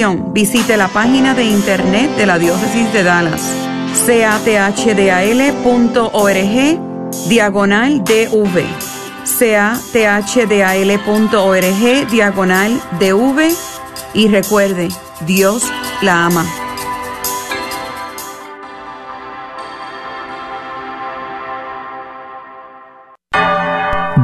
Visite la página de internet de la Diócesis de Dallas, cathdal.org, diagonal DV, cathdal.org, diagonal DV, y recuerde, Dios la ama.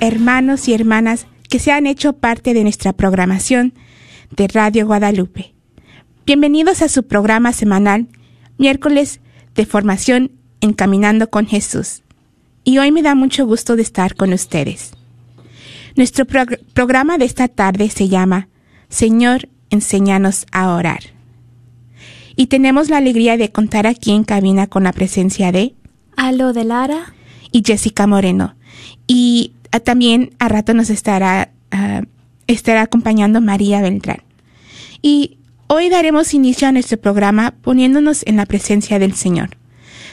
hermanos y hermanas que se han hecho parte de nuestra programación de Radio Guadalupe. Bienvenidos a su programa semanal, miércoles de formación Encaminando con Jesús. Y hoy me da mucho gusto de estar con ustedes. Nuestro prog- programa de esta tarde se llama Señor, enséñanos a orar. Y tenemos la alegría de contar aquí en cabina con la presencia de Aló de Lara. y Jessica Moreno. Y también a rato nos estará, ah, estará acompañando María Beltrán. Y hoy daremos inicio a nuestro programa poniéndonos en la presencia del Señor.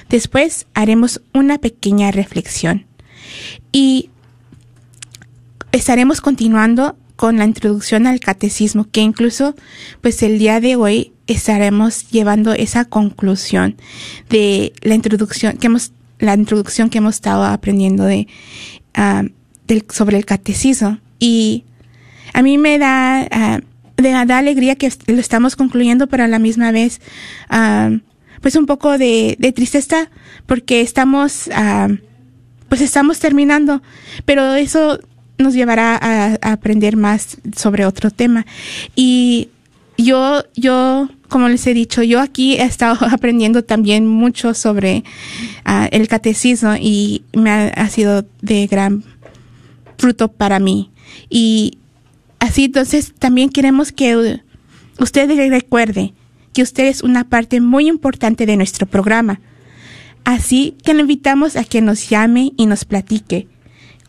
Después haremos una pequeña reflexión. Y estaremos continuando con la introducción al catecismo, que incluso pues el día de hoy estaremos llevando esa conclusión de la introducción que hemos la introducción que hemos estado aprendiendo de ah, sobre el catecismo y a mí me da ah, me da alegría que lo estamos concluyendo pero a la misma vez ah, pues un poco de, de tristeza porque estamos ah, pues estamos terminando, pero eso nos llevará a, aprender más sobre otro tema. Y yo, yo, como les he dicho, yo aquí he estado aprendiendo también mucho sobre el catecismo y me ha sido de gran fruto para mí. Y así entonces también queremos que usted recuerde que usted es una parte muy importante de nuestro programa. Así que le invitamos a que nos llame y nos platique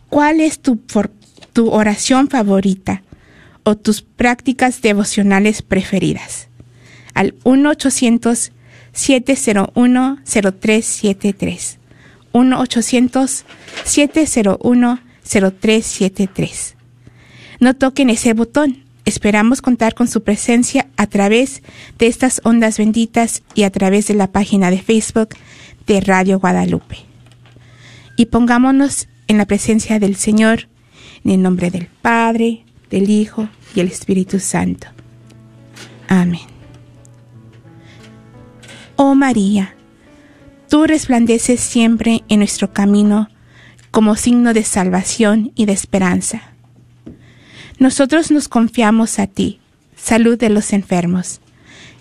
cuál es tu, oración favorita o tus prácticas devocionales preferidas. Al 1-800-701-0373. 1-800-701-0373. No toquen ese botón. Esperamos contar con su presencia a través de estas ondas benditas y a través de la página de Facebook de Radio Guadalupe. Y pongámonos en la presencia del Señor, en el nombre del Padre, del Hijo y el Espíritu Santo. Amén. Oh María, tú resplandeces siempre en nuestro camino como signo de salvación y de esperanza. Nosotros nos confiamos a ti, salud de los enfermos,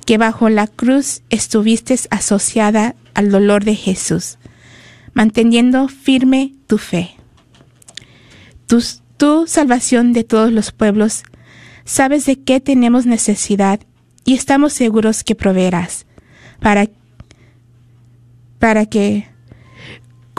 que bajo la cruz estuviste asociada al dolor de Jesús, manteniendo firme tu fe. Tu, salvación de todos los pueblos, sabes de qué tenemos necesidad y estamos seguros que proveerás para, para que,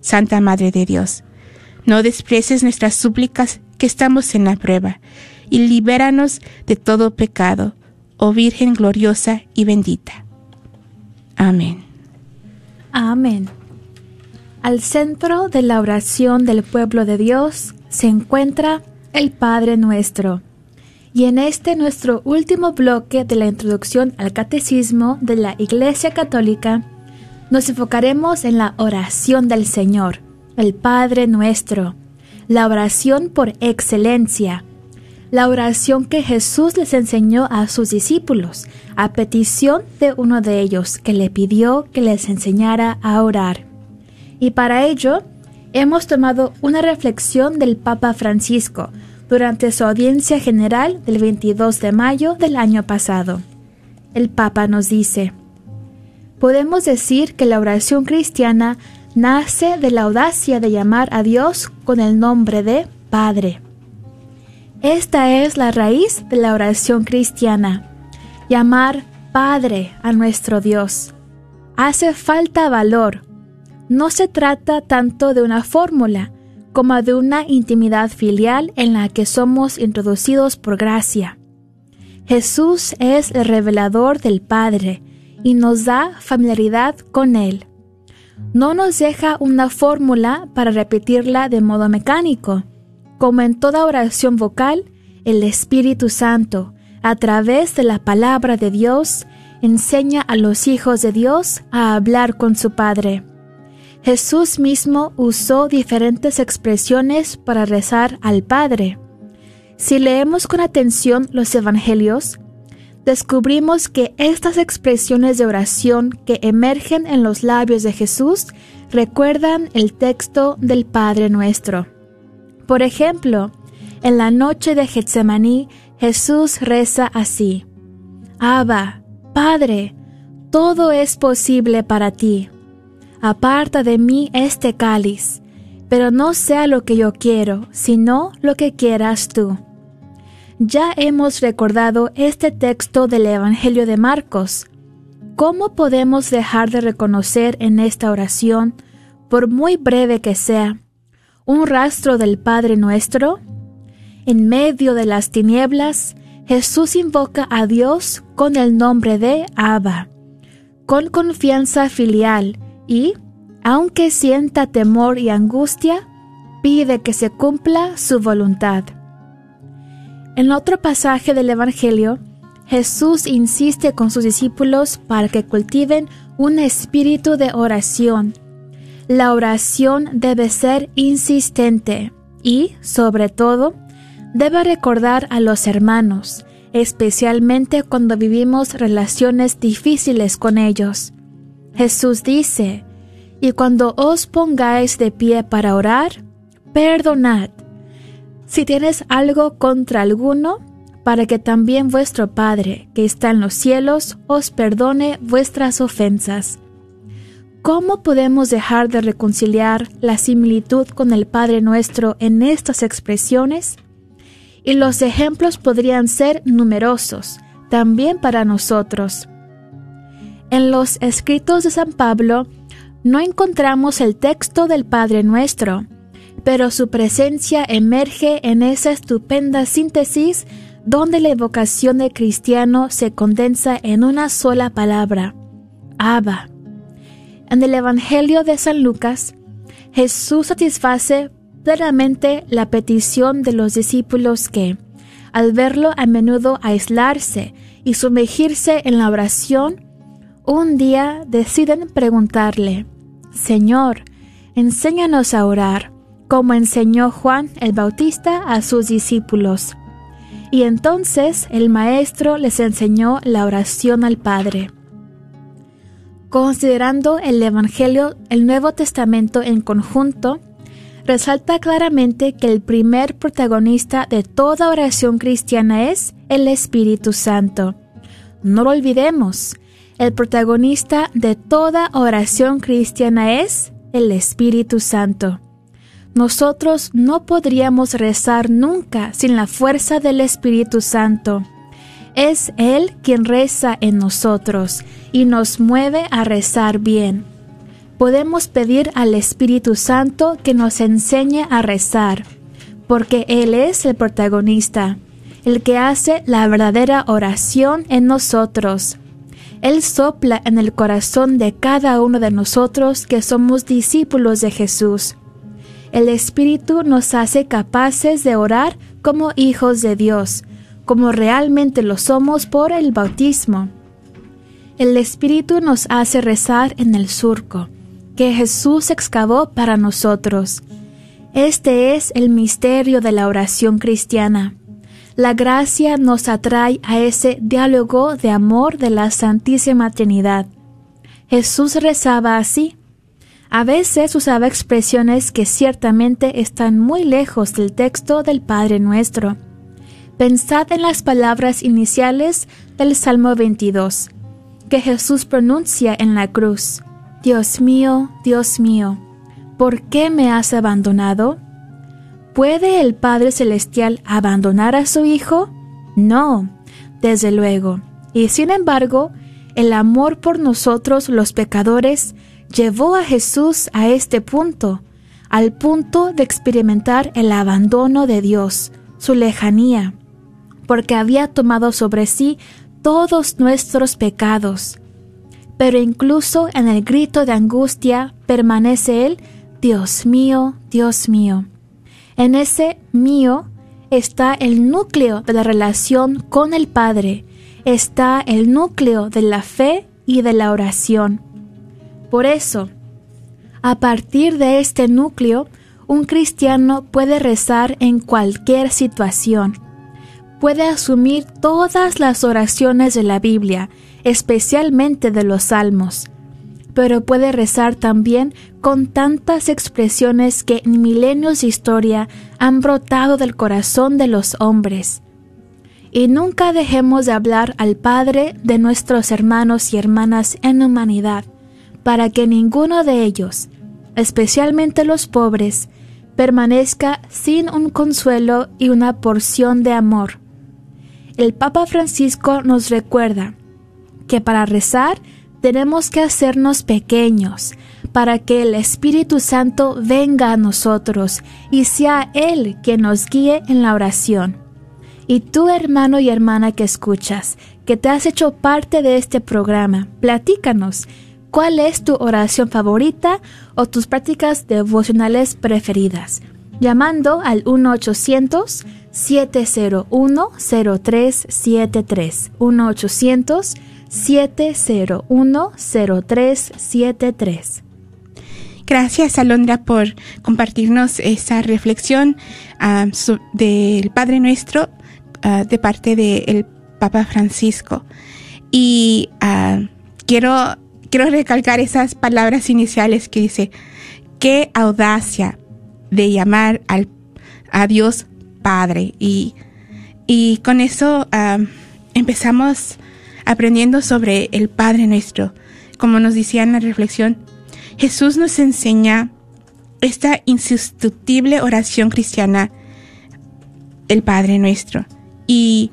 Santa Madre de Dios. No desprecies nuestras súplicas que estamos en la prueba, y libéranos de todo pecado, oh Virgen gloriosa y bendita. Amén. Amén. Al centro de la oración del pueblo de Dios se encuentra el Padre nuestro. Y en este nuestro último bloque de la introducción al catecismo de la Iglesia Católica, nos enfocaremos en la oración del Señor, el Padre nuestro, la oración por excelencia, la oración que Jesús les enseñó a sus discípulos, a petición de uno de ellos que le pidió que les enseñara a orar. Y para ello, hemos tomado una reflexión del Papa Francisco durante su audiencia general del 22 de mayo del año pasado. El Papa nos dice, podemos decir que la oración cristiana nace de la audacia de llamar a Dios con el nombre de Padre. Esta es la raíz de la oración cristiana, llamar Padre a nuestro Dios. Hace falta valor. No se trata tanto de una fórmula como de una intimidad filial en la que somos introducidos por gracia. Jesús es el revelador del Padre y nos da familiaridad con Él. No nos deja una fórmula para repetirla de modo mecánico. Como en toda oración vocal, el Espíritu Santo, a través de la palabra de Dios, enseña a los hijos de Dios a hablar con su Padre. Jesús mismo usó diferentes expresiones para rezar al Padre. Si leemos con atención los Evangelios, descubrimos que estas expresiones de oración que emergen en los labios de Jesús recuerdan el texto del Padre nuestro. Por ejemplo, en la noche de Getsemaní, Jesús reza así: Abba, Padre, todo es posible para ti. Aparta de mí este cáliz, pero no sea lo que yo quiero, sino lo que quieras tú. Ya hemos recordado este texto del Evangelio de Marcos. ¿Cómo podemos dejar de reconocer en esta oración, por muy breve que sea, un rastro del Padre nuestro? En medio de las tinieblas, Jesús invoca a Dios con el nombre de Abba, con confianza filial y, aunque sienta temor y angustia, pide que se cumpla su voluntad. En otro pasaje del Evangelio, Jesús insiste con sus discípulos para que cultiven un espíritu de oración. La oración debe ser insistente y, sobre todo, debe recordar a los hermanos, especialmente cuando vivimos relaciones difíciles con ellos. Jesús dice, Y cuando os pongáis de pie para orar, perdonad. Si tienes algo contra alguno, para que también vuestro Padre, que está en los cielos, os perdone vuestras ofensas. ¿Cómo podemos dejar de reconciliar la similitud con el Padre nuestro en estas expresiones? Y los ejemplos podrían ser numerosos, también para nosotros. En los escritos de San Pablo no encontramos el texto del Padre nuestro, pero su presencia emerge en esa estupenda síntesis donde la evocación de cristiano se condensa en una sola palabra, Abba. En el Evangelio de San Lucas, Jesús satisface plenamente la petición de los discípulos que, al verlo a menudo aislarse y sumergirse en la oración, un día deciden preguntarle, Señor, enséñanos a orar, como enseñó Juan el Bautista a sus discípulos. Y entonces el Maestro les enseñó la oración al Padre. Considerando el Evangelio, el Nuevo Testamento en conjunto, resalta claramente que el primer protagonista de toda oración cristiana es el Espíritu Santo. No lo olvidemos, el protagonista de toda oración cristiana es el Espíritu Santo. Nosotros no podríamos rezar nunca sin la fuerza del Espíritu Santo. Es Él quien reza en nosotros y nos mueve a rezar bien. Podemos pedir al Espíritu Santo que nos enseñe a rezar, porque Él es el protagonista, el que hace la verdadera oración en nosotros él sopla en el corazón de cada uno de nosotros que somos discípulos de Jesús. El Espíritu nos hace capaces de orar como hijos de Dios, como realmente lo somos por el bautismo. El Espíritu nos hace rezar en el surco, que Jesús excavó para nosotros. Este es el misterio de la oración cristiana. La gracia nos atrae a ese diálogo de amor de la Santísima Trinidad. Jesús rezaba así. A veces usaba expresiones que ciertamente están muy lejos del texto del Padre nuestro. Pensad en las palabras iniciales del Salmo 22, que Jesús pronuncia en la cruz. Dios mío, Dios mío, ¿por qué me has abandonado? ¿Puede el Padre Celestial abandonar a su Hijo? No, desde luego. Y sin embargo, el amor por nosotros los pecadores llevó a Jesús a este punto, al punto de experimentar el abandono de Dios, su lejanía, porque había tomado sobre sí todos nuestros pecados. Pero incluso en el grito de angustia permanece Él, Dios mío, Dios mío. En ese mío está el núcleo de la relación con el Padre, está el núcleo de la fe y de la oración. Por eso, a partir de este núcleo, un cristiano puede rezar en cualquier situación. Puede asumir todas las oraciones de la Biblia, especialmente de los salmos pero puede rezar también con tantas expresiones que en milenios de historia han brotado del corazón de los hombres. Y nunca dejemos de hablar al Padre de nuestros hermanos y hermanas en humanidad, para que ninguno de ellos, especialmente los pobres, permanezca sin un consuelo y una porción de amor. El Papa Francisco nos recuerda que para rezar tenemos que hacernos pequeños para que el Espíritu Santo venga a nosotros y sea Él quien nos guíe en la oración. Y tú, hermano y hermana que escuchas, que te has hecho parte de este programa, platícanos cuál es tu oración favorita o tus prácticas devocionales preferidas, llamando al 1-800-701-0373. 1-800 7010373. Gracias, Alondra, por compartirnos esa reflexión ah, del Padre Nuestro ah, de parte del Papa Francisco. Y ah, quiero, quiero recalcar esas palabras iniciales que dice, qué audacia de llamar al, a Dios Padre. Y, y con eso empezamos aprendiendo sobre el Padre nuestro. Como nos decía en la reflexión, Jesús nos enseña esta insustituible oración cristiana, el Padre nuestro. Y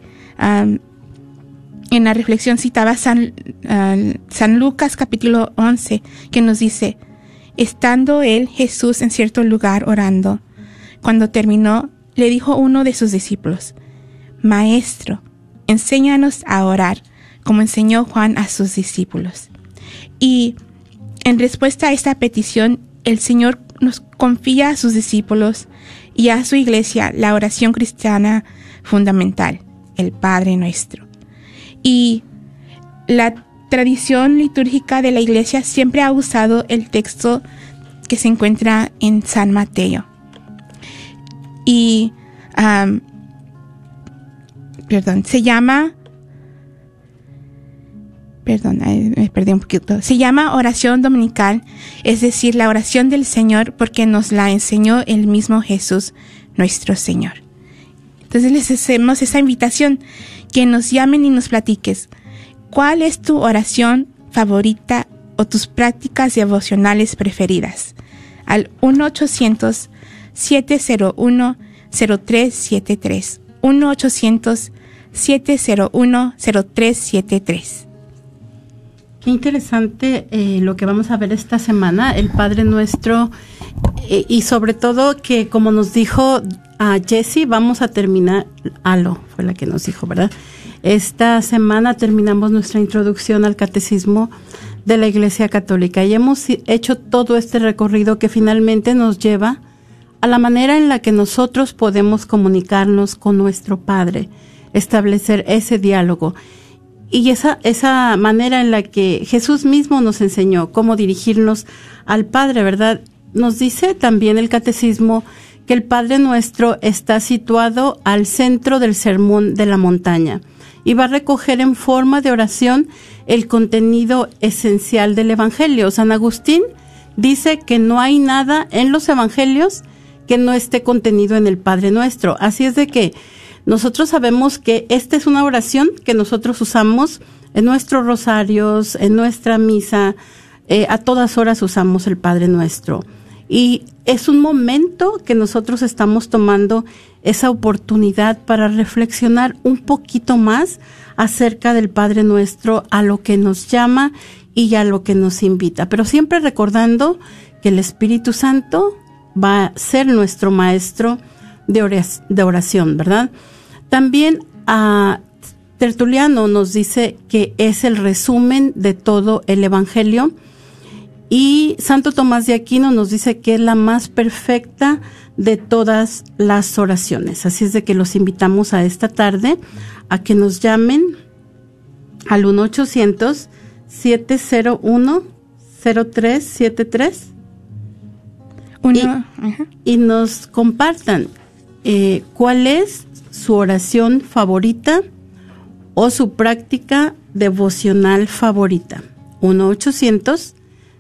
en la reflexión citaba San, uh, San Lucas capítulo 11, que nos dice, estando él, Jesús, en cierto lugar orando, cuando terminó, le dijo uno de sus discípulos, Maestro, enséñanos a orar, como enseñó Juan a sus discípulos. Y en respuesta a esta petición, el Señor nos confía a sus discípulos y a su iglesia la oración cristiana fundamental, el Padre nuestro. Y la tradición litúrgica de la iglesia siempre ha usado el texto que se encuentra en San Mateo. Y, perdón, se llama perdón, me perdí un poquito. Se llama oración dominical, es decir, la oración del Señor porque nos la enseñó el mismo Jesús, nuestro Señor. Entonces les hacemos esa invitación, que nos llamen y nos platiques. ¿Cuál es tu oración favorita o tus prácticas devocionales preferidas? Al 1-800-701-0373. 1-800-701-0373. Qué interesante eh, lo que vamos a ver esta semana, el Padre Nuestro, eh, y sobre todo que como nos dijo a Jesse, vamos a terminar, Alo fue la que nos dijo, ¿verdad? Esta semana terminamos nuestra introducción al catecismo de la Iglesia Católica y hemos hecho todo este recorrido que finalmente nos lleva a la manera en la que nosotros podemos comunicarnos con nuestro Padre, establecer ese diálogo y esa, esa manera en la que Jesús mismo nos enseñó cómo dirigirnos al Padre, ¿verdad? Nos dice también el catecismo que el Padre nuestro está situado al centro del sermón de la montaña y va a recoger en forma de oración el contenido esencial del Evangelio. San Agustín dice que no hay nada en los Evangelios que no esté contenido en el Padre nuestro. Así es de que nosotros sabemos que esta es una oración que nosotros usamos en nuestros rosarios, en nuestra misa, eh, a todas horas usamos el Padre Nuestro. Y es un momento que nosotros estamos tomando esa oportunidad para reflexionar un poquito más acerca del Padre Nuestro, a lo que nos llama y a lo que nos invita. Pero siempre recordando que el Espíritu Santo va a ser nuestro maestro de oración, ¿verdad? También a Tertuliano nos dice que es el resumen de todo el Evangelio y Santo Tomás de Aquino nos dice que es la más perfecta de todas las oraciones. Así es de que los invitamos a esta tarde a que nos llamen al 1-800-701-0373 y, y, nos compartan eh, cuál es su oración favorita o su práctica devocional favorita.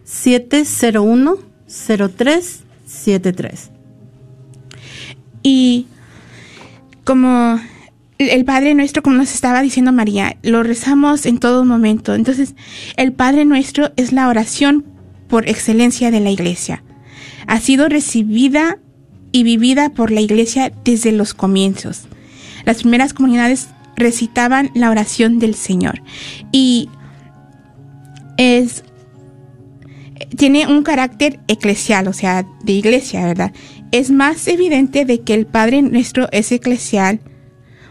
1-800-701-0373. Y como el Padre Nuestro, como nos estaba diciendo María, lo rezamos en todo momento. Entonces, el Padre Nuestro es la oración por excelencia de la Iglesia. Ha sido recibida y vivida por la Iglesia desde los comienzos las primeras comunidades recitaban la oración del Señor. Y es tiene un carácter eclesial, o sea, de iglesia, ¿verdad? Es más evidente de que el Padre nuestro es eclesial,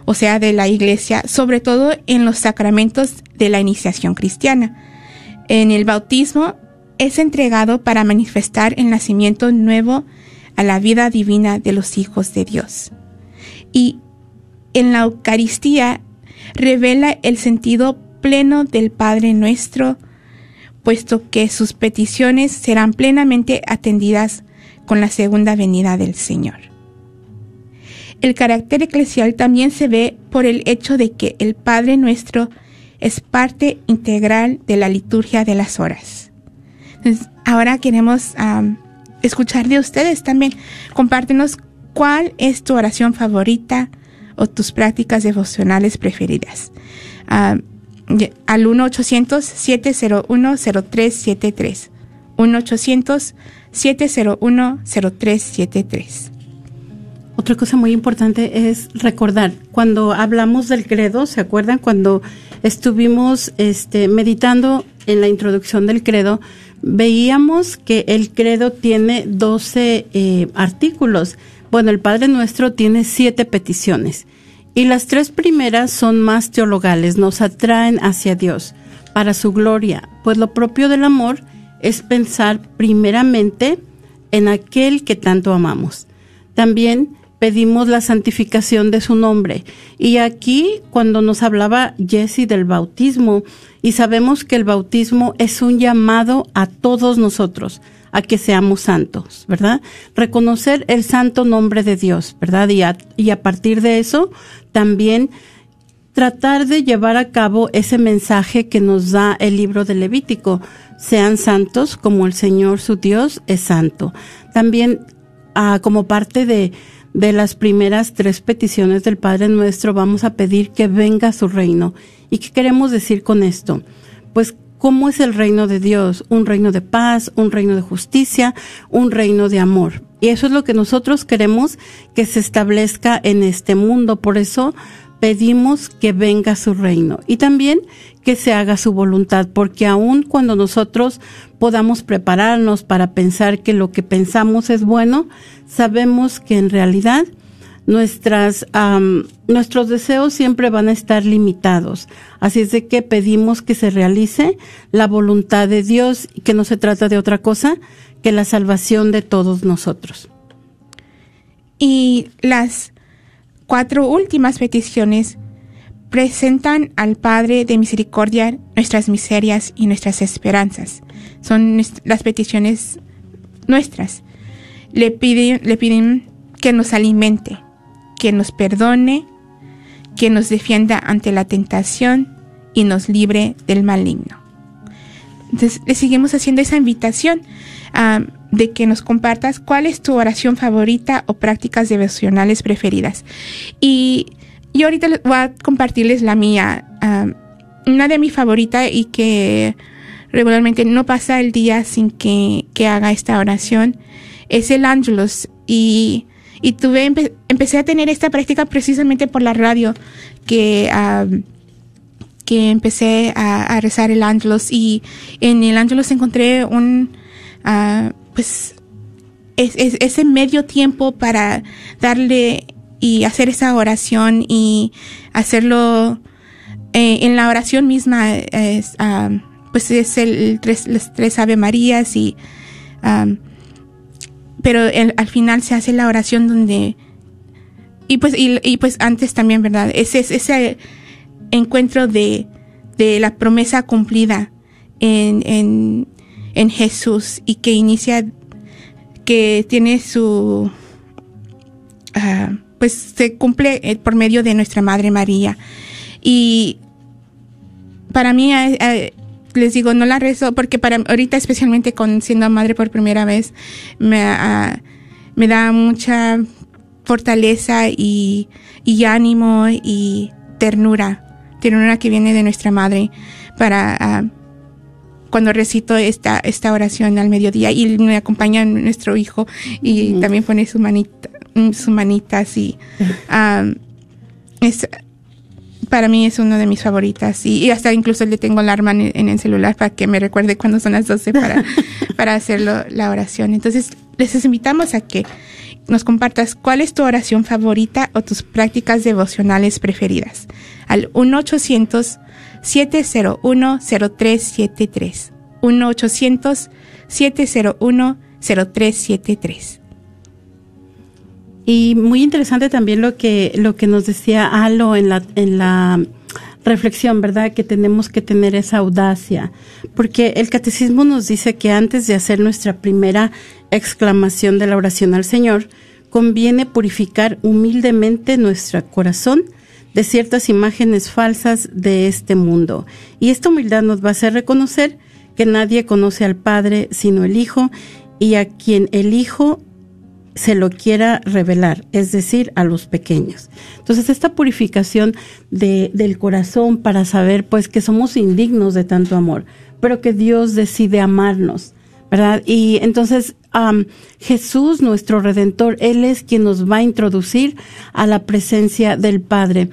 o sea, de la iglesia, sobre todo en los sacramentos de la iniciación cristiana. En el bautismo es entregado para manifestar el nacimiento nuevo a la vida divina de los hijos de Dios. Y en la Eucaristía revela el sentido pleno del Padre nuestro, puesto que sus peticiones serán plenamente atendidas con la segunda venida del Señor. El carácter eclesial también se ve por el hecho de que el Padre nuestro es parte integral de la liturgia de las horas. Ahora queremos escuchar de ustedes también. Compártenos cuál es tu oración favorita o tus prácticas devocionales preferidas. Al 1-800-701-0373. 1-800-701-0373. Otra cosa muy importante es recordar, cuando hablamos del credo, ¿se acuerdan? Cuando estuvimos este, meditando en la introducción del credo, veíamos que el credo tiene 12 eh, artículos. Bueno, el Padre Nuestro tiene siete peticiones. Y las tres primeras son más teologales, nos atraen hacia Dios, para su gloria, pues lo propio del amor es pensar primeramente en aquel que tanto amamos. También pedimos la santificación de su nombre. Y aquí, cuando nos hablaba Jesse del bautismo, y sabemos que el bautismo es un llamado a todos nosotros a que seamos santos, ¿verdad? Reconocer el santo nombre de Dios, ¿verdad? Y a, y a partir de eso, también tratar de llevar a cabo ese mensaje que nos da el libro de Levítico. Sean santos como el Señor su Dios es santo. También ah, como parte de, de las primeras tres peticiones del Padre Nuestro vamos a pedir que venga su reino. ¿Y qué queremos decir con esto? Pues ¿Cómo es el reino de Dios? Un reino de paz, un reino de justicia, un reino de amor. Y eso es lo que nosotros queremos que se establezca en este mundo. Por eso pedimos que venga su reino y también que se haga su voluntad, porque aun cuando nosotros podamos prepararnos para pensar que lo que pensamos es bueno, sabemos que en realidad nuestras nuestros deseos siempre van a estar limitados. Así es de que pedimos que se realice la voluntad de Dios y que no se trata de otra cosa que la salvación de todos nosotros. Y las cuatro últimas peticiones presentan al Padre de Misericordia nuestras miserias y nuestras esperanzas. Son las peticiones nuestras. Le piden, le piden que nos alimente, que nos perdone, que nos defienda ante la tentación y nos libre del maligno. Entonces, le seguimos haciendo esa invitación ah, de que nos compartas cuál es tu oración favorita o prácticas devocionales preferidas. Y yo ahorita voy a compartirles la mía. ah, una de mis favoritas y que regularmente no pasa el día sin que, que haga esta oración es el Angelus. Y, y tuve, empe- empecé a tener esta práctica precisamente por la radio que... que empecé a, rezar el Angelus y en el Angelus encontré un, ah, pues, es, es- ese medio tiempo para darle y hacer esa oración y hacerlo eh, en la oración misma es, pues es el tres, las tres Ave Marías y pero el- al final se hace la oración donde y pues y, y pues antes también verdad ese ese, encuentro de, de la promesa cumplida en, en, en Jesús y que inicia, que tiene su, ah, pues se cumple eh, por medio de nuestra Madre María. Y para mí, eh, eh, les digo, no la rezo porque para ahorita, especialmente con siendo madre por primera vez, me, ah, me da mucha fortaleza y, y ánimo y ternura, ternura que viene de nuestra madre para ah, cuando recito esta, esta oración al mediodía y me acompaña nuestro hijo y también pone su manita, sus manitas y ah, es, para mí es uno de mis favoritas y, y hasta incluso le tengo alarma en, en el celular para que me recuerde cuando son las 12 para, para hacerlo la oración. Entonces les invitamos a que nos compartas cuál es tu oración favorita o tus prácticas devocionales preferidas al 1-800-701-0373. 1-800-701-0373. Y muy interesante también lo que, lo que nos decía Alo en la, en la reflexión, ¿verdad? Que tenemos que tener esa audacia. Porque el catecismo nos dice que antes de hacer nuestra primera exclamación de la oración al Señor, conviene purificar humildemente nuestro corazón de ciertas imágenes falsas de este mundo. Y esta humildad nos va a hacer reconocer que nadie conoce al Padre sino el Hijo y a quien el Hijo se lo quiera revelar, es decir, a los pequeños. Entonces, esta purificación de, del corazón para saber pues que somos indignos de tanto amor, pero que Dios decide amarnos, ¿verdad? Y entonces Jesús, nuestro Redentor, Él es quien nos va a introducir a la presencia del Padre.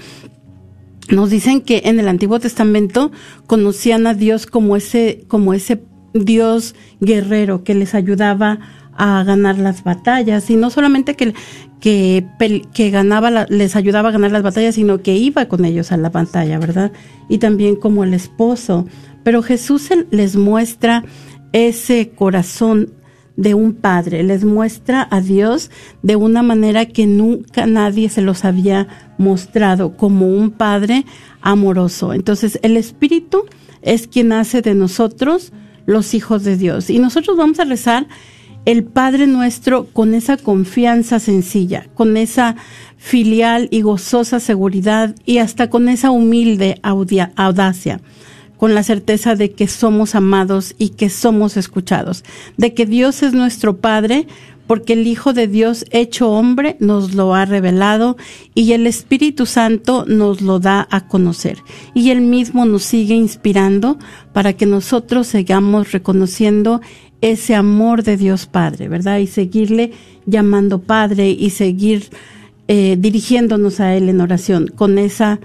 Nos dicen que en el Antiguo Testamento conocían a Dios como ese, como ese Dios guerrero que les ayudaba a ganar las batallas y no solamente que, que, que ganaba les ayudaba a ganar las batallas, sino que iba con ellos a la batalla, ¿verdad? Y también como el esposo. Pero Jesús les muestra ese corazón de un padre, les muestra a Dios de una manera que nunca nadie se los había mostrado, como un padre amoroso. Entonces el Espíritu es quien hace de nosotros los hijos de Dios. Y nosotros vamos a rezar el Padre nuestro con esa confianza sencilla, con esa filial y gozosa seguridad y hasta con esa humilde audacia, con la certeza de que somos amados y que somos escuchados, de que Dios es nuestro Padre, porque el Hijo de Dios hecho hombre nos lo ha revelado y el Espíritu Santo nos lo da a conocer. Y Él mismo nos sigue inspirando para que nosotros sigamos reconociendo ese amor de Dios Padre, ¿verdad? Y seguirle llamando Padre y seguir eh, dirigiéndonos a Él en oración con esa,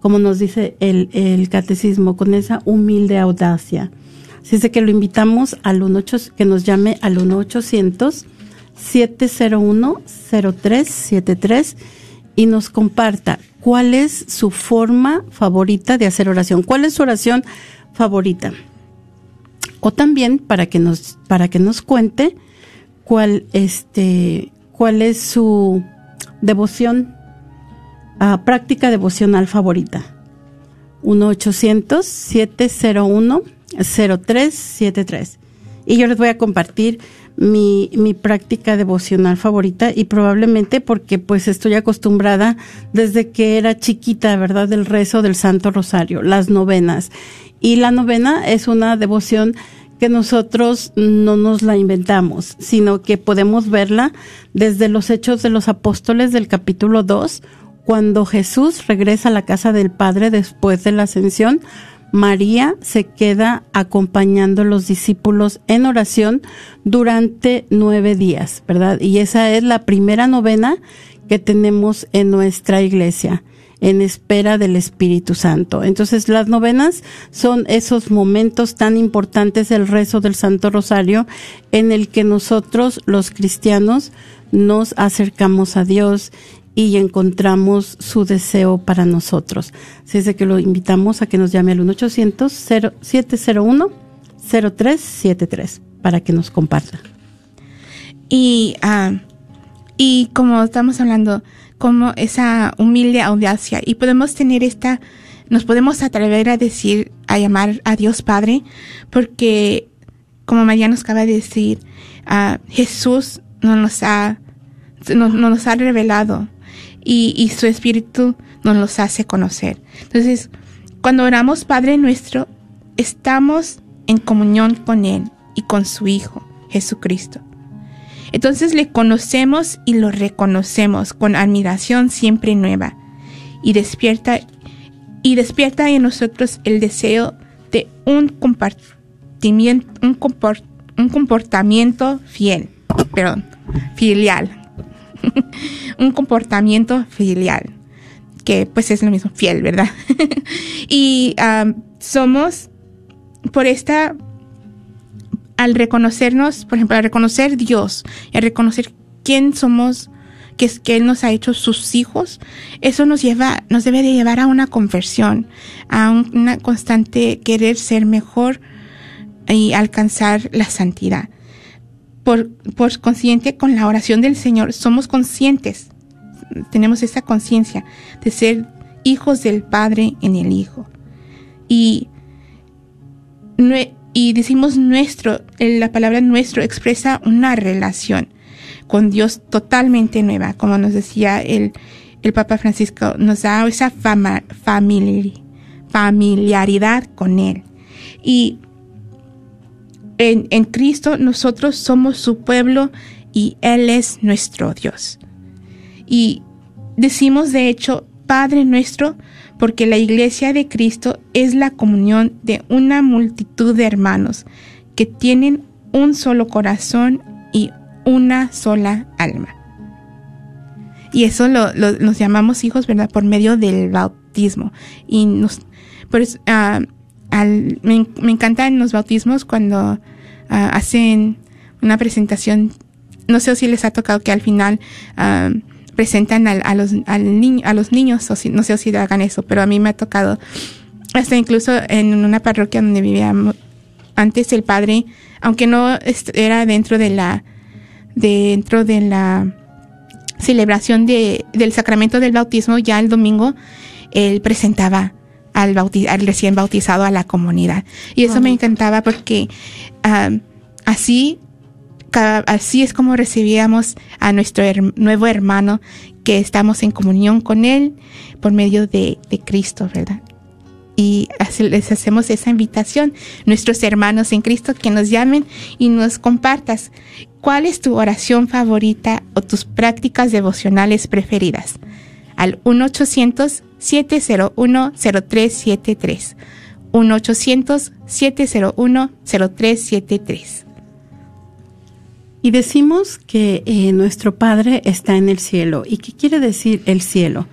como nos dice el, el catecismo, con esa humilde audacia. Así es que lo invitamos al 18, que nos llame al 1-800-701-0373 y nos comparta cuál es su forma favorita de hacer oración. ¿Cuál es su oración favorita? O también para que nos para que nos cuente cuál este cuál es su devoción uh, práctica devocional favorita 1 800 701 0373 y yo les voy a compartir mi, mi práctica devocional favorita y probablemente porque pues estoy acostumbrada desde que era chiquita, ¿verdad? Del rezo del Santo Rosario, las novenas. Y la novena es una devoción que nosotros no nos la inventamos, sino que podemos verla desde los Hechos de los Apóstoles del capítulo 2, cuando Jesús regresa a la casa del Padre después de la ascensión. María se queda acompañando a los discípulos en oración durante nueve días, ¿verdad? Y esa es la primera novena que tenemos en nuestra iglesia en espera del Espíritu Santo. Entonces las novenas son esos momentos tan importantes del rezo del Santo Rosario en el que nosotros los cristianos nos acercamos a Dios y encontramos su deseo para nosotros. Así es que lo invitamos a que nos llame al 1-800-701-0373 para que nos comparta. Y, ah, y como estamos hablando, como esa humilde audacia y podemos tener esta, nos podemos atrever a decir, a llamar a Dios Padre, porque como María nos acaba de decir, uh, Jesús no nos ha, no, nos ha revelado y, y su Espíritu nos los hace conocer. Entonces, cuando oramos Padre nuestro, estamos en comunión con Él y con su Hijo, Jesucristo. Entonces le conocemos y lo reconocemos con admiración siempre nueva y despierta y despierta en nosotros el deseo de un compartimiento, un, comportamiento fiel, perdón, filial, un comportamiento filial, que pues es lo mismo, fiel, ¿verdad? y somos por esta al reconocernos, por ejemplo, al reconocer Dios al reconocer quién somos, que es que Él nos ha hecho sus hijos, eso nos lleva, nos debe de llevar a una conversión, a una constante querer ser mejor y alcanzar la santidad. Por, por consciente, con la oración del Señor, somos conscientes, tenemos esa conciencia de ser hijos del Padre en el Hijo. Y y decimos nuestro, la palabra nuestro expresa una relación con Dios totalmente nueva, como nos decía el, el Papa Francisco, nos da esa familiaridad con Él. Y en, en Cristo nosotros somos su pueblo y Él es nuestro Dios. Y decimos de hecho Padre nuestro porque la iglesia de Cristo es la comunión de una multitud de hermanos que tienen un solo corazón y una sola alma. Y eso lo, nos llamamos hijos, ¿verdad? Por medio del bautismo. Y nos, por eso, ah, al- me, me encantan los bautismos cuando ah, hacen una presentación. No sé si les ha tocado que al final ah, presentan al- a, los, al niño- a los niños, o si, no sé si hagan eso, pero a mí me ha tocado. Hasta incluso en una parroquia donde vivíamos antes el padre, aunque no era dentro de la dentro de la celebración de, del sacramento del bautismo, ya el domingo él presentaba al, bauti- al recién bautizado a la comunidad. Y eso me encantaba porque ah, así, así es como recibíamos a nuestro nuevo hermano, que estamos en comunión con él por medio de, Cristo, ¿verdad? y les hacemos esa invitación, nuestros hermanos en Cristo, que nos llamen y nos compartas cuál es tu oración favorita o tus prácticas devocionales preferidas. Al 1-800-701-0373. 1-800-701-0373. Y decimos que eh, nuestro Padre está en el cielo. ¿Y qué quiere decir el cielo?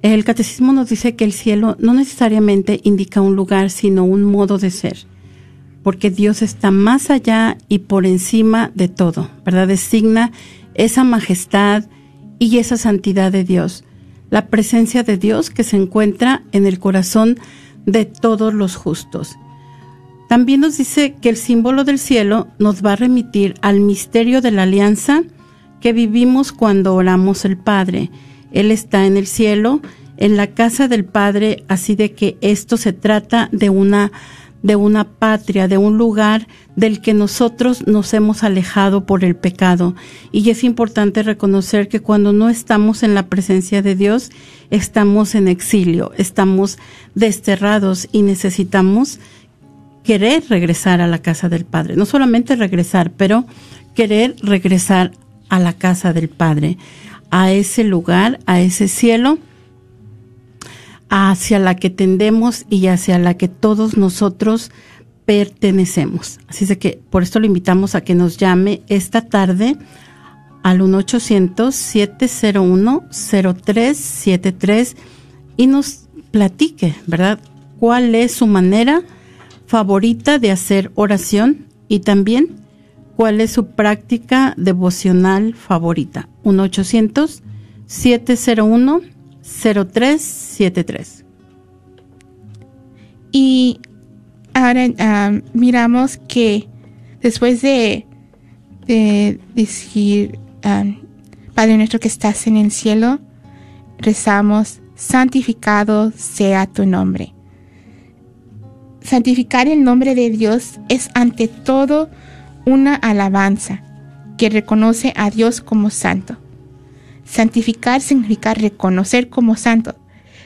El catecismo nos dice que el cielo no necesariamente indica un lugar, sino un modo de ser, porque Dios está más allá y por encima de todo, ¿verdad? Designa esa majestad y esa santidad de Dios, la presencia de Dios que se encuentra en el corazón de todos los justos. También nos dice que el símbolo del cielo nos va a remitir al misterio de la alianza que vivimos cuando oramos el Padre. Él está en el cielo, en la casa del Padre, así de que esto se trata de una de una patria, de un lugar del que nosotros nos hemos alejado por el pecado. Y es importante reconocer que cuando no estamos en la presencia de Dios, estamos en exilio, estamos desterrados y necesitamos querer regresar a la casa del Padre. No solamente regresar, pero querer regresar a la casa del Padre, a ese lugar, a ese cielo hacia la que tendemos y hacia la que todos nosotros pertenecemos. Así es de que por esto lo invitamos a que nos llame esta tarde al 1-800-701-0373 y nos platique, ¿verdad? ¿Cuál es su manera favorita de hacer oración y también cuál es su práctica devocional favorita? 1-800-701-0373. Y ahora ah, miramos que después de, de decir, ah, Padre nuestro que estás en el cielo, rezamos, santificado sea tu nombre. Santificar el nombre de Dios es ante todo una alabanza que reconoce a Dios como santo. Santificar significa reconocer como santo,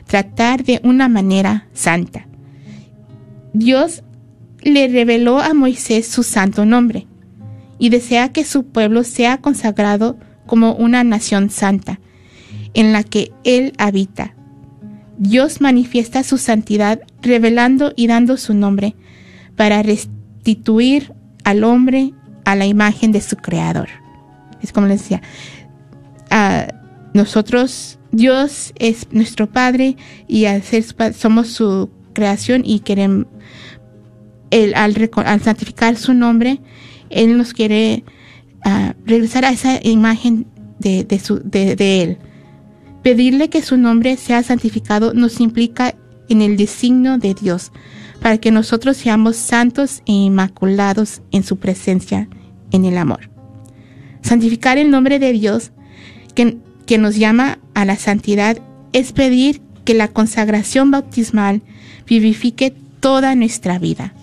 tratar de una manera santa. Dios le reveló a Moisés su santo nombre y desea que su pueblo sea consagrado como una nación santa, en la que Él habita. Dios manifiesta su santidad revelando y dando su nombre para restituir al hombre a la imagen de su creador. Es como les decía, nosotros, Dios es nuestro Padre y al ser somos su creación y queremos, al, santificar su nombre, Él nos quiere ah, regresar a esa imagen de, de Él. Pedirle que su nombre sea santificado nos implica en el designio de Dios, para que nosotros seamos santos e inmaculados en su presencia, en el amor. Santificar el nombre de Dios, que, nos llama a la santidad, es pedir que la consagración bautismal vivifique toda nuestra vida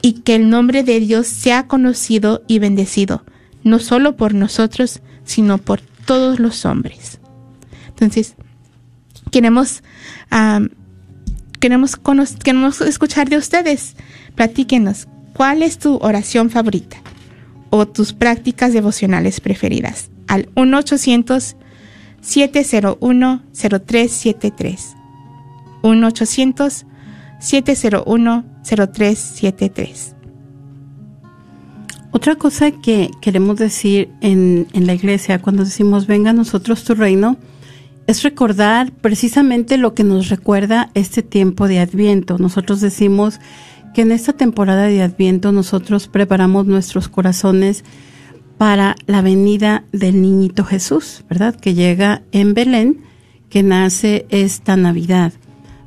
y que el nombre de Dios sea conocido y bendecido, no solo por nosotros, sino por todos los hombres. Entonces, queremos, queremos, queremos escuchar de ustedes. Platíquenos ¿Cuál es tu oración favorita o tus prácticas devocionales preferidas? Al 1-800-701-0373. 1-800-701-0373. Otra cosa que queremos decir en, en la iglesia cuando decimos venga a nosotros tu reino es recordar precisamente lo que nos recuerda este tiempo de Adviento. Nosotros decimos que en esta temporada de Adviento nosotros preparamos nuestros corazones para la venida del niñito Jesús, ¿verdad? Que llega en Belén, que nace esta Navidad.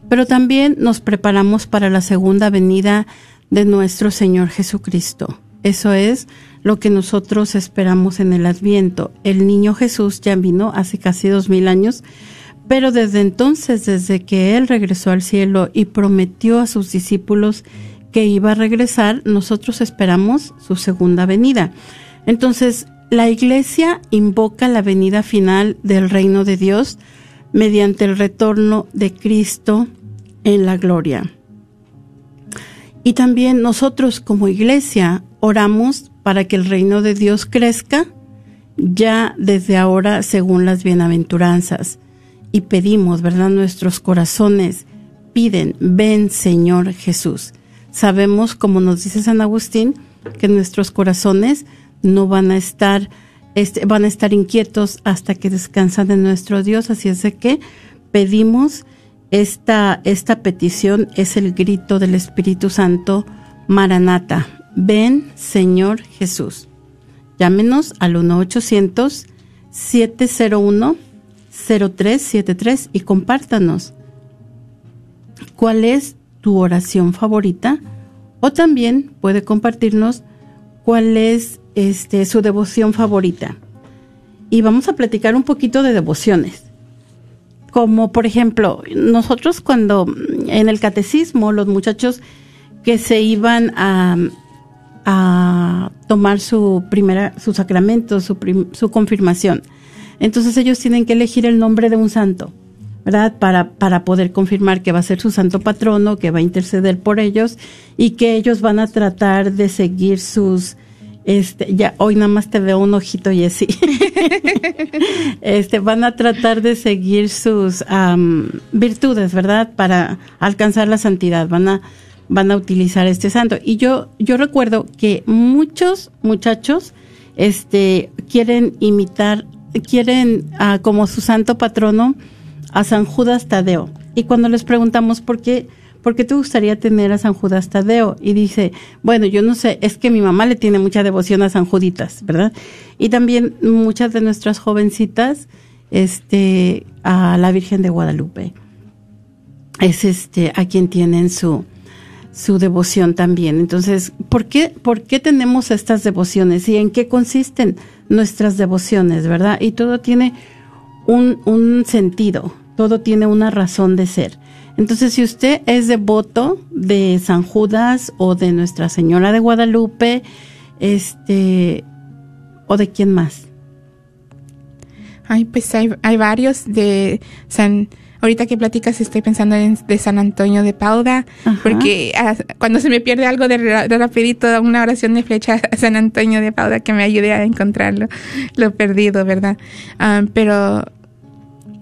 Pero también nos preparamos para la segunda venida de nuestro Señor Jesucristo. Eso es lo que nosotros esperamos en el Adviento. El niño Jesús ya vino hace casi dos mil años, pero desde entonces, desde que Él regresó al cielo y prometió a sus discípulos que iba a regresar, nosotros esperamos su segunda venida. Entonces, la iglesia invoca la venida final del reino de Dios mediante el retorno de Cristo en la gloria. Y también nosotros como iglesia oramos para que el reino de Dios crezca ya desde ahora según las bienaventuranzas. Y pedimos, ¿verdad? Nuestros corazones piden, ven Señor Jesús. Sabemos, como nos dice San Agustín, que nuestros corazones no van a estar, este, van a estar inquietos hasta que descansan de nuestro Dios. Así es de que pedimos esta, esta petición, es el grito del Espíritu Santo, Maranata, ven Señor Jesús. Llámenos al 1-800-701-0373 y compártanos cuál es tu oración favorita o también puede compartirnos cuál es este, su devoción favorita. Y vamos a platicar un poquito de devociones. Como por ejemplo, nosotros cuando en el catecismo los muchachos que se iban a, a tomar su primera, su sacramento, su, su confirmación. Entonces ellos tienen que elegir el nombre de un santo, ¿verdad? Para, para poder confirmar que va a ser su santo patrono, que va a interceder por ellos y que ellos van a tratar de seguir sus, este, ya hoy nada más te veo un ojito y así. este, van a tratar de seguir sus virtudes, ¿verdad? Para alcanzar la santidad. Van a, van a utilizar este santo. Y yo, yo recuerdo que muchos muchachos, este, quieren imitar, quieren ah, como su santo patrono a San Judas Tadeo. Y cuando les preguntamos por qué, ¿por qué te gustaría tener a San Judas Tadeo? Y dice, bueno, yo no sé, es que mi mamá le tiene mucha devoción a San Juditas, ¿verdad? Y también muchas de nuestras jovencitas, este, a la Virgen de Guadalupe. Es este, a quien tienen su, su devoción también. Entonces, ¿por qué, ¿por qué tenemos estas devociones y en qué consisten nuestras devociones, verdad? Y todo tiene un, un sentido, todo tiene una razón de ser. Entonces, si usted es devoto de San Judas o de Nuestra Señora de Guadalupe, este, o de quién más. Ay, pues hay, hay varios de San, ahorita que platicas estoy pensando en de San Antonio de Pauda, porque cuando se me pierde algo de, de, rapidito, una oración de flecha a San Antonio de Pauda que me ayude a encontrarlo, lo perdido, ¿verdad? Ah, pero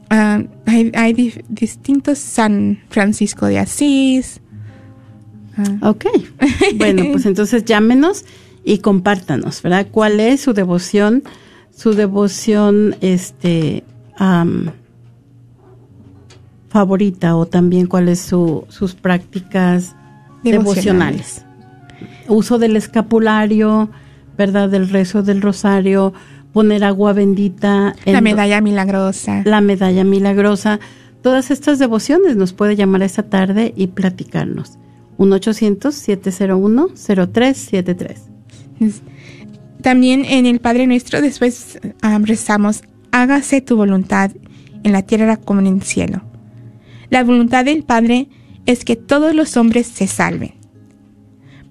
Ah, hay, hay distintos San Francisco de Asís. Ah. Ok. bueno, pues entonces llámenos y compártanos, ¿verdad? ¿Cuál es su devoción, su devoción, este, favorita o también cuáles su, sus prácticas devocionales. Uso del escapulario, ¿verdad? Del rezo del rosario, poner agua bendita. En la medalla milagrosa. La medalla milagrosa. Todas estas devociones nos puede llamar esta tarde y platicarnos. 1-800-701-0373. También en el Padre Nuestro después um, rezamos, hágase tu voluntad en la tierra como en el cielo. La voluntad del Padre es que todos los hombres se salven.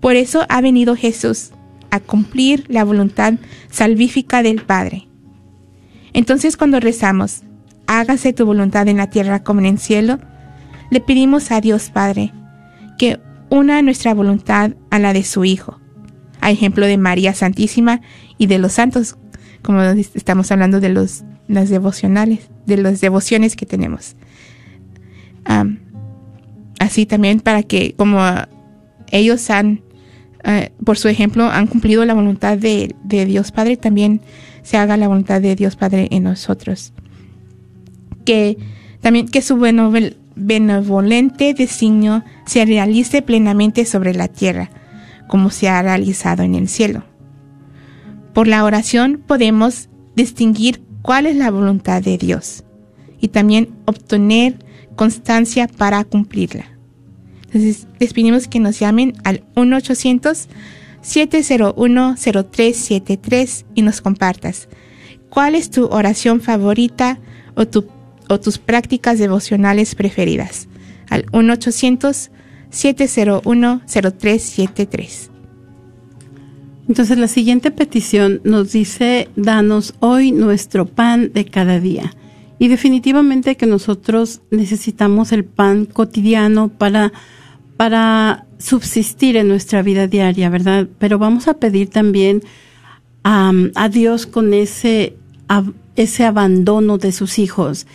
Por eso ha venido Jesús a cumplir la voluntad salvífica del Padre. Entonces cuando rezamos, hágase tu voluntad en la tierra como en el cielo, le pedimos a Dios Padre que una nuestra voluntad a la de su Hijo, a ejemplo de María Santísima y de los santos, como estamos hablando de los, las devocionales, de las devociones que tenemos. así también para que como ellos han, eh, por su ejemplo, han cumplido la voluntad de, Dios Padre, también se haga la voluntad de Dios Padre en nosotros. Que también que su benevolente designio se realice plenamente sobre la tierra, como se ha realizado en el cielo. Por la oración podemos distinguir cuál es la voluntad de Dios y también obtener constancia para cumplirla. Entonces, les pedimos que nos llamen al 1-800-701-0373 y nos compartas cuál es tu oración favorita o, tu, o tus prácticas devocionales preferidas. Al 1-800-701-0373. Entonces la siguiente petición nos dice, danos hoy nuestro pan de cada día. Y definitivamente que nosotros necesitamos el pan cotidiano para para subsistir en nuestra vida diaria, ¿verdad? Pero vamos a pedir también a Dios con ese, ese abandono de sus hijos,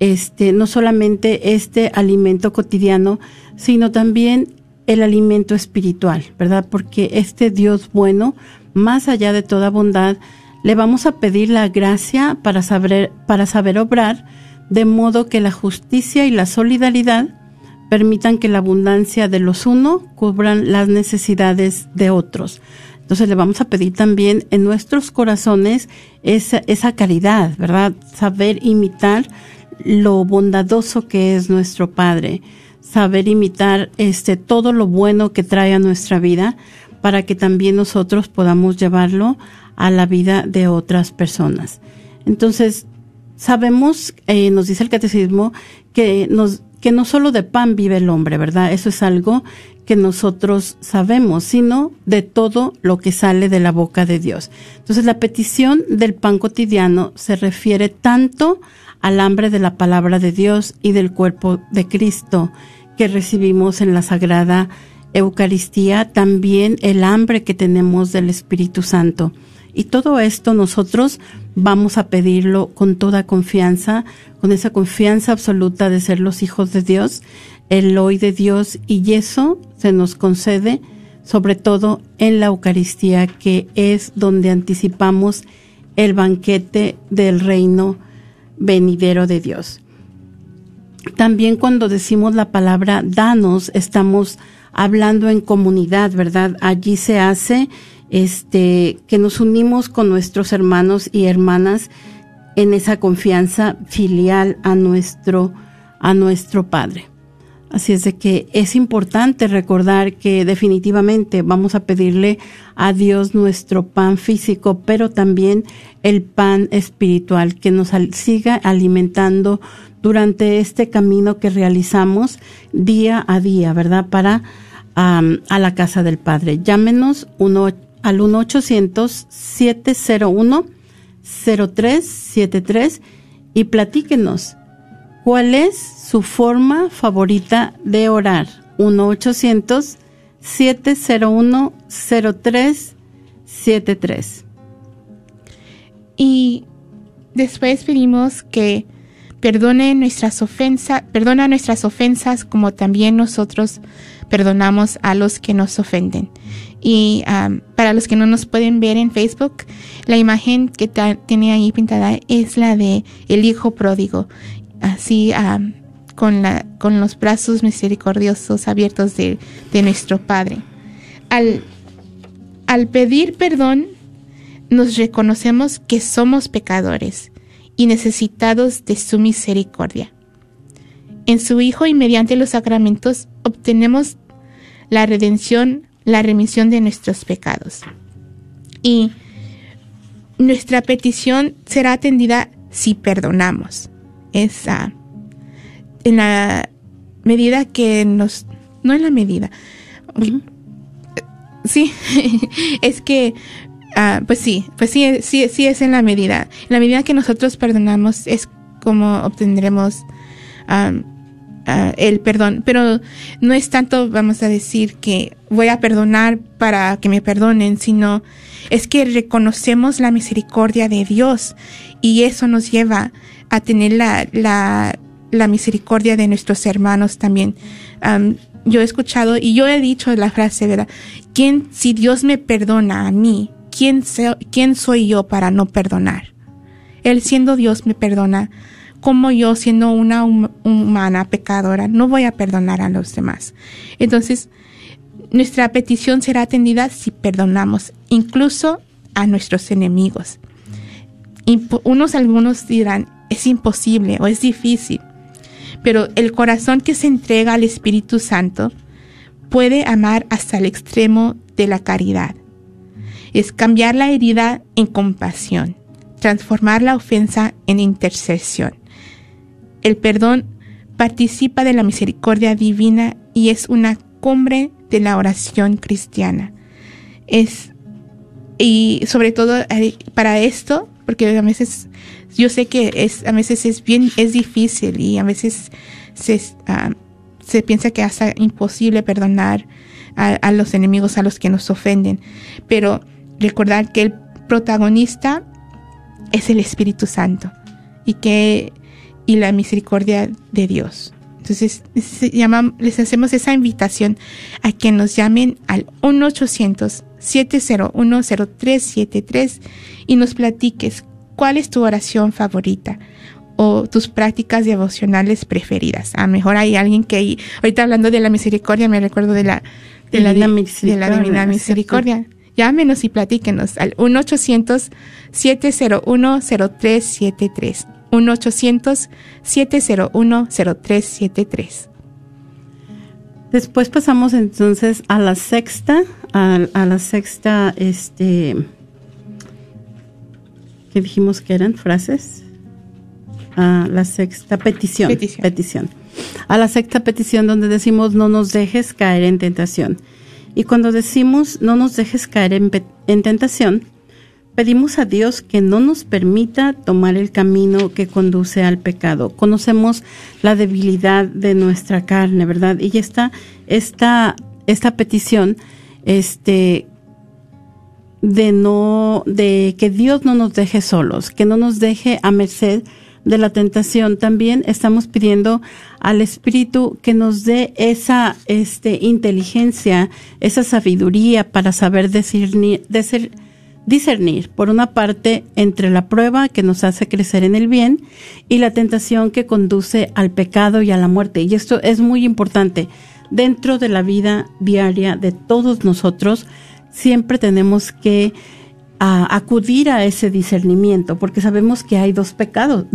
este, no solamente este alimento cotidiano, sino también el alimento espiritual, ¿verdad? Porque este Dios bueno, más allá de toda bondad, le vamos a pedir la gracia para saber, para saber obrar, de modo que la justicia y la solidaridad permitan que la abundancia de los unos cubran las necesidades de otros. Entonces le vamos a pedir también en nuestros corazones esa, esa caridad, ¿verdad? Saber imitar lo bondadoso que es nuestro Padre, saber imitar este todo lo bueno que trae a nuestra vida para que también nosotros podamos llevarlo a la vida de otras personas. Entonces, sabemos, eh, nos dice el catecismo, que nos que no solo de pan vive el hombre, ¿verdad? Eso es algo que nosotros sabemos, sino de todo lo que sale de la boca de Dios. Entonces la petición del pan cotidiano se refiere tanto al hambre de la palabra de Dios y del cuerpo de Cristo que recibimos en la Sagrada Eucaristía, también el hambre que tenemos del Espíritu Santo. Y todo esto nosotros vamos a pedirlo con toda confianza, con esa confianza absoluta de ser los hijos de Dios, el hoy de Dios, y eso se nos concede sobre todo en la Eucaristía, que es donde anticipamos el banquete del reino venidero de Dios. También cuando decimos la palabra danos, estamos hablando en comunidad, ¿verdad? Allí se hace este, que nos unimos con nuestros hermanos y hermanas en esa confianza filial a nuestro, a nuestro Padre. Así es de que es importante recordar que definitivamente vamos a pedirle a Dios nuestro pan físico, pero también el pan espiritual que nos siga alimentando durante este camino que realizamos día a día, ¿verdad? Para a la casa del Padre. Llámenos uno al 1-800-701-0373 y platíquenos cuál es su forma favorita de orar. 1-800-701-0373. Y después pedimos que perdone nuestras ofensas, perdona nuestras ofensas como también nosotros perdonamos a los que nos ofenden. Y um, para los que no nos pueden ver en Facebook, la imagen que tiene ahí pintada es la de el hijo pródigo, así um, con, los brazos misericordiosos abiertos de, nuestro Padre. Al pedir perdón, nos reconocemos que somos pecadores y necesitados de su misericordia. En su Hijo y mediante los sacramentos obtenemos la redención la remisión de nuestros pecados. Y nuestra petición será atendida si perdonamos. Esa, en la medida que nos, no en la medida, sí, es que, ah, pues sí, pues sí, sí, sí es en la medida. En la medida que nosotros perdonamos es como obtendremos ah, el perdón, pero no es tanto, vamos a decir, que voy a perdonar para que me perdonen, sino es que reconocemos la misericordia de Dios y eso nos lleva a tener la, la, misericordia de nuestros hermanos también. Am, yo he escuchado y yo he dicho la frase, ¿verdad? ¿Quién, si Dios me perdona a mí, ¿quién, se- quién soy yo para no perdonar? Él siendo Dios me perdona. Como yo siendo una hum- humana pecadora, no voy a perdonar a los demás. Entonces, nuestra petición será atendida si perdonamos, incluso a nuestros enemigos. Unos algunos dirán, es imposible o es difícil, pero el corazón que se entrega al Espíritu Santo puede amar hasta el extremo de la caridad. Es cambiar la herida en compasión, transformar la ofensa en intercesión. El perdón participa de la misericordia divina y es una cumbre de la oración cristiana. Es y sobre todo eh, para esto, porque a veces yo sé que es a veces es bien es difícil y a veces se ah, se piensa que hasta imposible perdonar a, a los enemigos a los que nos ofenden, pero recordar que el protagonista es el Espíritu Santo y que y la misericordia de Dios. Entonces les hacemos esa invitación a que nos llamen al 1-800-701-0373 y nos platiques cuál es tu oración favorita o tus prácticas devocionales preferidas. A lo mejor hay alguien que ahí- ahorita hablando de la misericordia me recuerdo de la de la, Divina di- de la misericordia, misericordia. Llámenos y platíquenos al 1-800-701-0373. 1-800-701-0373. Después pasamos entonces a la sexta, a, a la sexta, este, que dijimos que eran frases, a la sexta petición, Petición. petición, a la sexta petición donde decimos no nos dejes caer en tentación. Y cuando decimos no nos dejes caer en tentación, pedimos a Dios que no nos permita tomar el camino que conduce al pecado. Conocemos la debilidad de nuestra carne, ¿verdad? Y esta, esta, esta petición, este, de no, de que Dios no nos deje solos, que no nos deje a merced de la tentación. También estamos pidiendo al Espíritu que nos dé esa este, inteligencia, esa sabiduría para saber discernir, discer- discernir, por una parte, entre la prueba que nos hace crecer en el bien y la tentación que conduce al pecado y a la muerte. Y esto es muy importante. Dentro de la vida diaria de todos nosotros, siempre tenemos que a acudir a ese discernimiento, porque sabemos que hay dos pecados,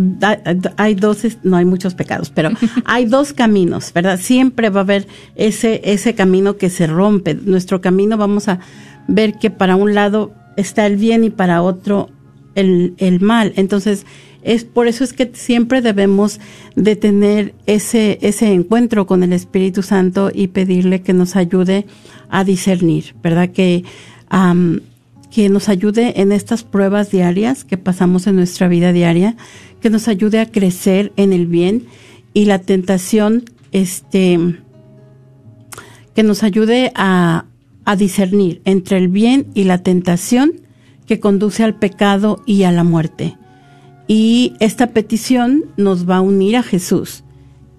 hay dos, no hay muchos pecados, pero hay dos caminos, ¿verdad? Siempre va a haber ese, ese camino que se rompe. Nuestro camino vamos a ver que para un lado está el bien y para otro el, el mal. Entonces, es por eso es que siempre debemos de tener ese, ese encuentro con el Espíritu Santo y pedirle que nos ayude a discernir, ¿verdad? Que, que nos ayude en estas pruebas diarias que pasamos en nuestra vida diaria, que nos ayude a crecer en el bien y la tentación, este, que nos ayude a, a discernir entre el bien y la tentación que conduce al pecado y a la muerte. Y esta petición nos va a unir a Jesús,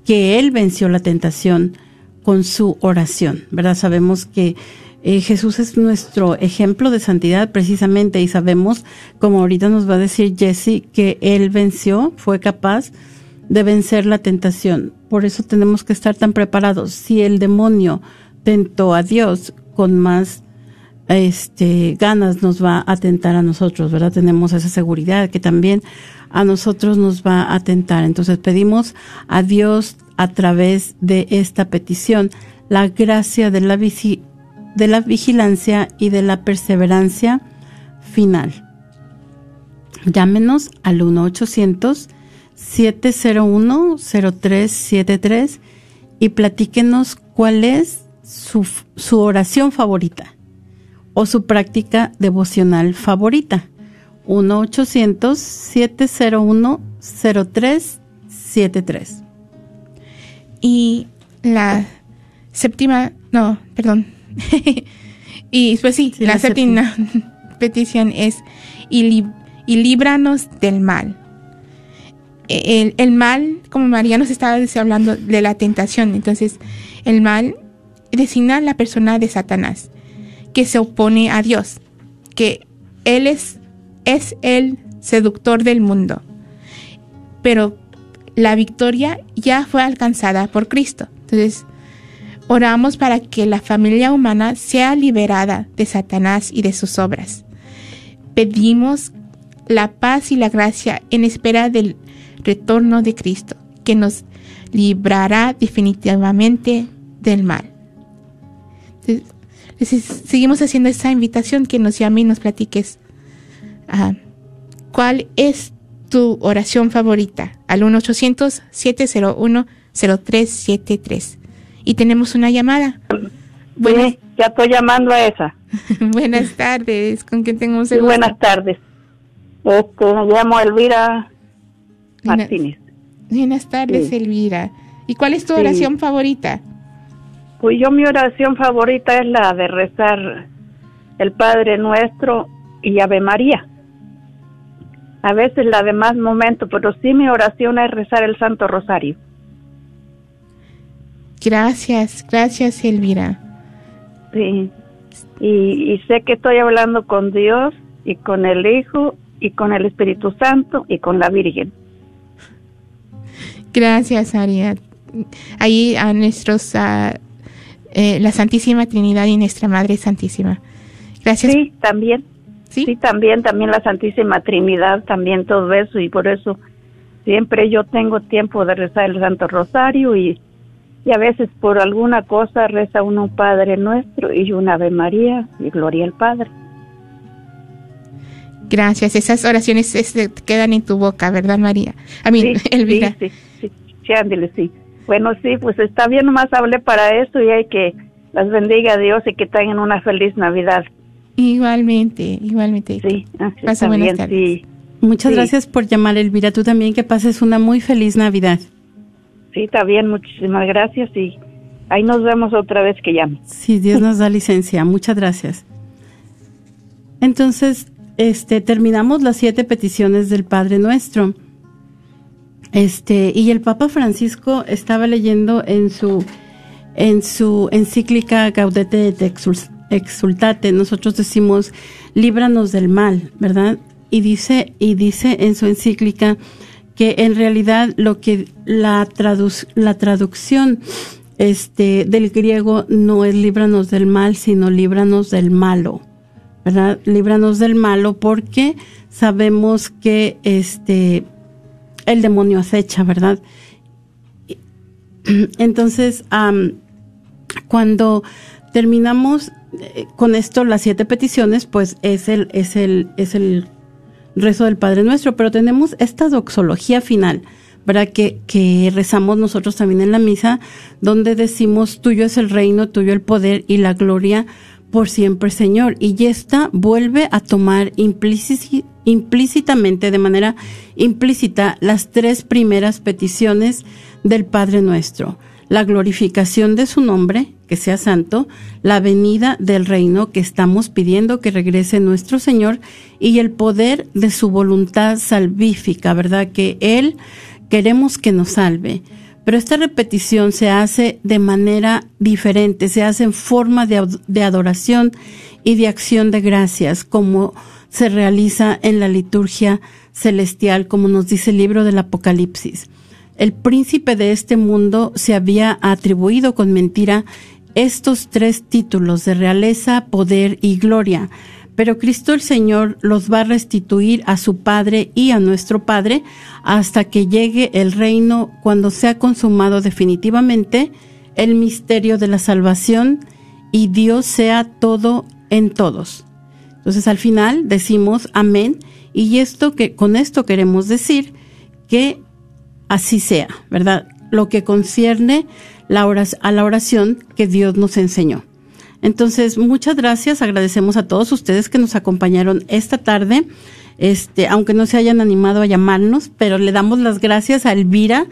que Él venció la tentación con su oración, ¿verdad? Sabemos que eh, Jesús es nuestro ejemplo de santidad precisamente y sabemos, como ahorita nos va a decir Jesse, que Él venció, fue capaz de vencer la tentación. Por eso tenemos que estar tan preparados. Si el demonio tentó a Dios con más este, ganas nos va a tentar a nosotros, ¿verdad? Tenemos esa seguridad que también a nosotros nos va a tentar. Entonces pedimos a Dios a través de esta petición la gracia de la, de la vigilancia y de la perseverancia final. Llámenos al 1-800-701-0373 y platíquenos cuál es su, su oración favorita o su práctica devocional favorita. 1-800-701-0373. Y la séptima, no, perdón. y pues sí, Sí, la, la séptima petición es y, li- y líbranos del mal. El, el mal, como María nos estaba hablando de la tentación, entonces el mal designa la persona de Satanás que se opone a Dios, que él es, es el seductor del mundo. Pero la victoria ya fue alcanzada por Cristo. Entonces, oramos para que la familia humana sea liberada de Satanás y de sus obras. Pedimos la paz y la gracia en espera del retorno de Cristo, que nos librará definitivamente del mal. Seguimos haciendo esta invitación que nos llame y nos platiques cuál es tu oración favorita al 1-800-701-0373. Y tenemos una llamada. Buenas, Sí, ya estoy llamando a esa. buenas tardes, ¿con quién tenemos Sí, el gusto? buenas tardes. Este, me llamo Elvira Martínez. Buenas tardes, Sí. Elvira. ¿Y cuál es tu Sí. oración favorita? Pues yo mi oración favorita es la de rezar el Padre Nuestro y Ave María. A veces la de más momento, pero sí mi oración es rezar el Santo Rosario. Gracias, gracias, Elvira. Sí. Y, y sé que estoy hablando con Dios y con el Hijo y con el Espíritu Santo y con la Virgen. Gracias, Aria. Ahí a nuestros, eh, la Santísima Trinidad y nuestra Madre Santísima. Gracias. Sí, también. ¿Sí? Sí, también, también la Santísima Trinidad, también todo eso, y por eso siempre yo tengo tiempo de rezar el Santo Rosario y, y a veces por alguna cosa reza uno un Padre Nuestro y una Ave María y Gloria al Padre. Gracias. Esas oraciones este, quedan en tu boca, ¿verdad, María? A mí, Sí, Elvira. Sí, sí, sí, sí, sí. Bueno, sí, pues está bien, nomás hablé para eso y hay que las bendiga a Dios y que tengan una feliz Navidad. Igualmente, igualmente. Sí, sí, Pasa está buenas bien, tardes. sí. Muchas Sí. gracias por llamar, Elvira. Tú también que pases una muy feliz Navidad. Sí, está bien, muchísimas gracias y ahí nos vemos otra vez que llame. Si Dios nos da licencia. Muchas gracias. Entonces, este, terminamos las siete peticiones del Padre Nuestro. Este, y el Papa Francisco estaba leyendo en su, en su encíclica Gaudete et Exul- Exultate, nosotros decimos, líbranos del mal, ¿verdad? Y dice, y dice en su encíclica que en realidad lo que la, tradu- la traducción este, del griego no es líbranos del mal, sino líbranos del malo. ¿verdad? Líbranos del malo porque sabemos que este el demonio acecha, ¿verdad? Entonces, cuando terminamos eh, con esto las siete peticiones, pues es el es el es el rezo del Padre Nuestro, pero tenemos esta doxología final, ¿verdad? Que rezamos nosotros también en la misa, donde decimos, tuyo es el reino, tuyo el poder y la gloria por siempre, Señor. Y esta vuelve a tomar implíci- implícitamente, de manera implícita, las tres primeras peticiones del Padre Nuestro. La glorificación de su nombre, que sea santo, la venida del reino que estamos pidiendo que regrese nuestro Señor y el poder de su voluntad salvífica, ¿verdad? Que Él queremos que nos salve. Pero esta repetición se hace de manera diferente, se hace en forma de, de adoración y de acción de gracias, como se realiza en la liturgia celestial, como nos dice el libro del Apocalipsis. El príncipe de este mundo se había atribuido con mentira estos tres títulos de realeza, poder y gloria, pero Cristo el Señor los va a restituir a su Padre y a nuestro Padre hasta que llegue el reino cuando sea consumado definitivamente el misterio de la salvación y Dios sea todo en todos. Entonces al final decimos amén y esto que con esto queremos decir que así sea, ¿verdad? Lo que concierne a la oración que Dios nos enseñó. Entonces, muchas gracias, agradecemos a todos ustedes que nos acompañaron esta tarde, este, aunque no se hayan animado a llamarnos, pero le damos las gracias a Elvira,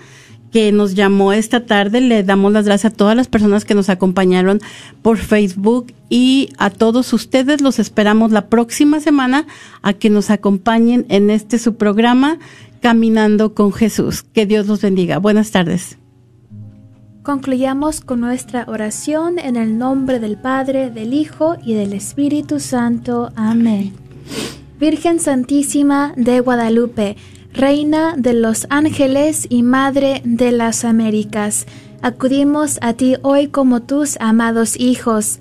que nos llamó esta tarde. Le damos las gracias a todas las personas que nos acompañaron por Facebook y a todos ustedes los esperamos la próxima semana a que nos acompañen en este su programa Caminando con Jesús. Que Dios los bendiga. Buenas tardes. Concluyamos con nuestra oración en el nombre del Padre, del Hijo y del Espíritu Santo. Amén. Virgen Santísima de Guadalupe, Reina de los ángeles y Madre de las Américas, acudimos a ti hoy como tus amados hijos.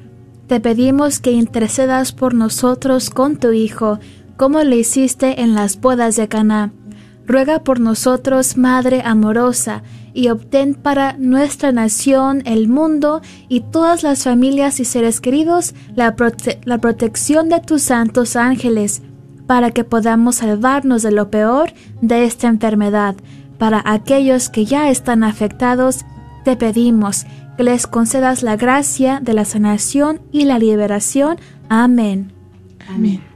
Te pedimos que intercedas por nosotros con tu Hijo, como le hiciste en las bodas de Caná. Ruega por nosotros, Madre amorosa, y obtén para nuestra nación, el mundo y todas las familias y seres queridos la, la protección de tus santos ángeles, para que podamos salvarnos de lo peor de esta enfermedad. Para aquellos que ya están afectados, te pedimos que les concedas la gracia de la sanación y la liberación. Amén. Amén.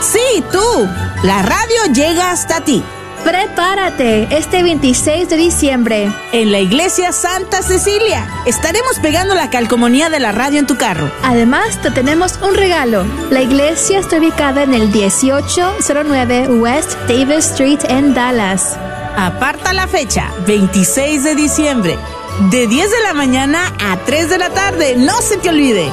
Sí, tú. La radio llega hasta ti. Prepárate este 26 de diciembre. En la iglesia Santa Cecilia. Estaremos pegando la calcomanía de la radio en tu carro. Además, te tenemos un regalo. La iglesia está ubicada en el 1809 West Davis Street en Dallas. Aparta la fecha, 26 de diciembre. De 10 de la mañana a 3 de la tarde. No se te olvide.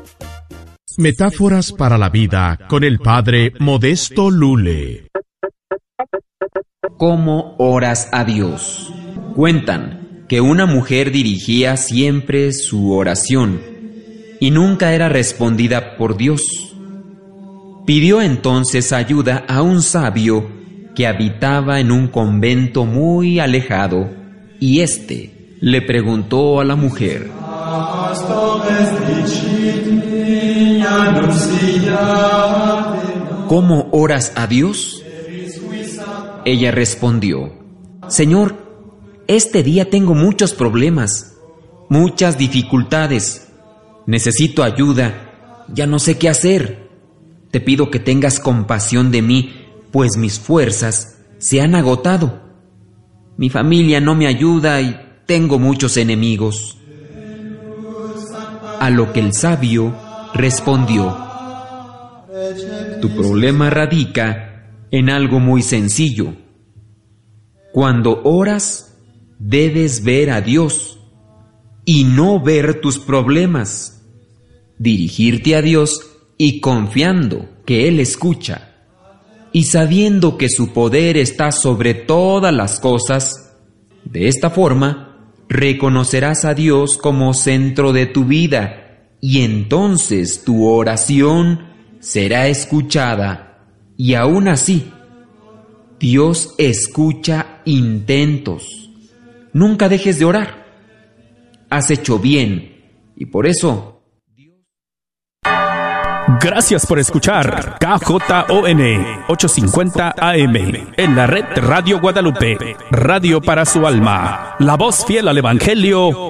Metáforas para la vida con el padre Modesto Lule. ¿Cómo oras a Dios? Cuentan que una mujer dirigía siempre su oración y nunca era respondida por Dios. Pidió entonces ayuda a un sabio que habitaba en un convento muy alejado y éste le preguntó a la mujer, ¿Cómo oras a Dios? Ella respondió, Señor, este día tengo muchos problemas, muchas dificultades. Necesito ayuda, ya no sé qué hacer. Te pido que tengas compasión de mí, pues mis fuerzas se han agotado. Mi familia no me ayuda y tengo muchos enemigos. A lo que el sabio respondió, Tu problema radica en algo muy sencillo. Cuando oras, debes ver a Dios y no ver tus problemas. Dirigirte a Dios y confiando que Él escucha y sabiendo que su poder está sobre todas las cosas, de esta forma reconocerás a Dios como centro de tu vida y entonces tu oración será escuchada y aún así Dios escucha intentos. Nunca dejes de orar. has hecho bien y por eso Gracias por escuchar KJON 850 AM en la red Radio Guadalupe, radio para su alma, la voz fiel al Evangelio